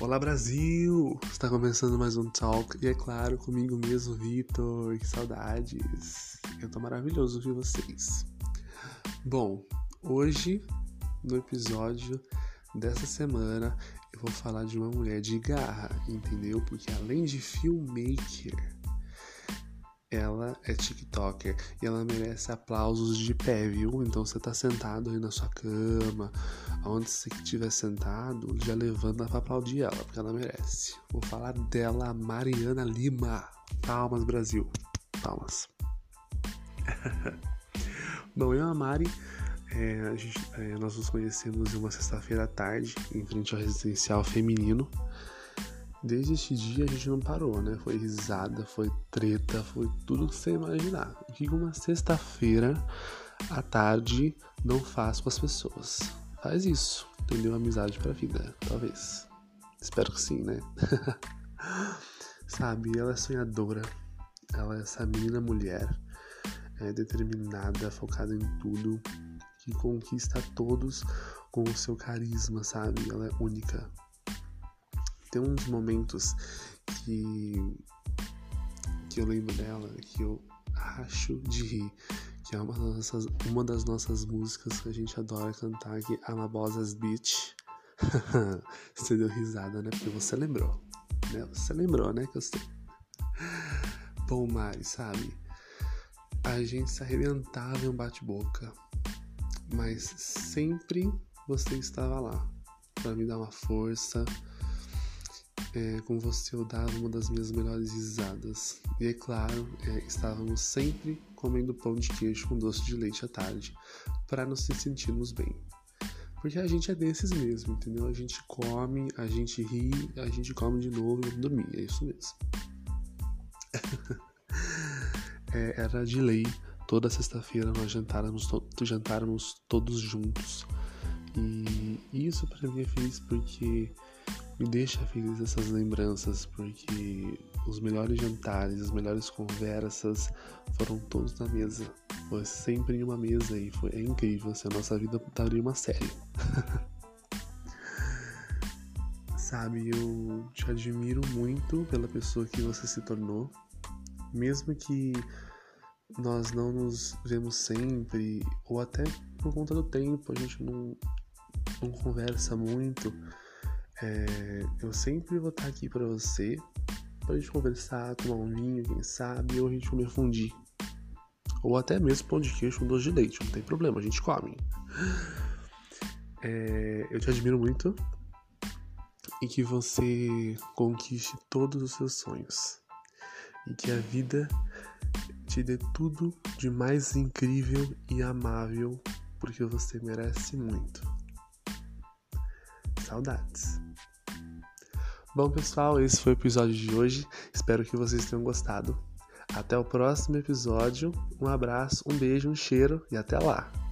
Olá Brasil! Está começando mais um talk e é claro, comigo mesmo, Vitor. Que saudades! Eu tô maravilhoso de vocês. Bom, hoje no episódio dessa semana eu vou falar de uma mulher de garra, entendeu? Porque além de filmmaker, ela é TikToker e ela merece aplausos de pé, viu? Então você tá sentado aí na sua cama, aonde você estiver sentado, já levanta pra aplaudir ela, porque ela merece. Vou falar dela, Mariana Lima. Palmas, Brasil. Palmas. Bom, eu e a Mari, é, a gente, é, nós nos conhecemos em uma sexta-feira à tarde, em frente ao residencial feminino. Desde este dia a gente não parou, né? Foi risada, foi treta, foi tudo que você imaginar. O que uma sexta-feira à tarde não faz com as pessoas? Faz isso, entendeu? Amizade pra vida, talvez. Espero que sim, né? Sabe, ela é sonhadora, ela é essa menina mulher, é determinada, focada em tudo, que conquista todos com o seu carisma, sabe? Ela é única, tem uns momentos que que eu lembro dela que eu acho de rir, que é uma das nossas, uma das nossas músicas que a gente adora cantar, que é Amabosas Beach. você deu risada, né? Porque você lembrou, né? Você lembrou, né? Que eu sei. Bom, Mari, sabe? A gente se arrebentava em um bate-boca, mas sempre você estava lá para me dar uma força, é, com você eu dava uma das minhas melhores risadas. E é claro, é, estávamos sempre comendo pão de queijo com doce de leite à tarde, para nos sentirmos bem. Porque a gente é desses mesmo, entendeu? A gente come, a gente ri, a gente come de novo e dormir, é isso mesmo. é, era de lei, toda sexta-feira nós jantáramos, to jantáramos todos juntos. E isso para mim é feliz porque me deixa feliz essas lembranças, porque os melhores jantares, as melhores conversas foram todos na mesa. Foi sempre em uma mesa e foi é incrível, assim, a nossa vida estaria uma série. Sabe, eu te admiro muito pela pessoa que você se tornou, mesmo que nós não nos vemos sempre, ou até por conta do tempo, a gente não, não conversa muito é, eu sempre vou estar aqui para você, pra gente conversar, tomar um vinho, quem sabe, ou a gente comer fundir. Ou até mesmo pão de queijo com doce de leite, não tem problema, a gente come. É, eu te admiro muito e que você conquiste todos os seus sonhos. E que a vida te dê tudo de mais incrível e amável, porque você merece muito. Saudades. Bom, pessoal, esse foi o episódio de hoje. Espero que vocês tenham gostado. Até o próximo episódio. Um abraço, um beijo, um cheiro e até lá!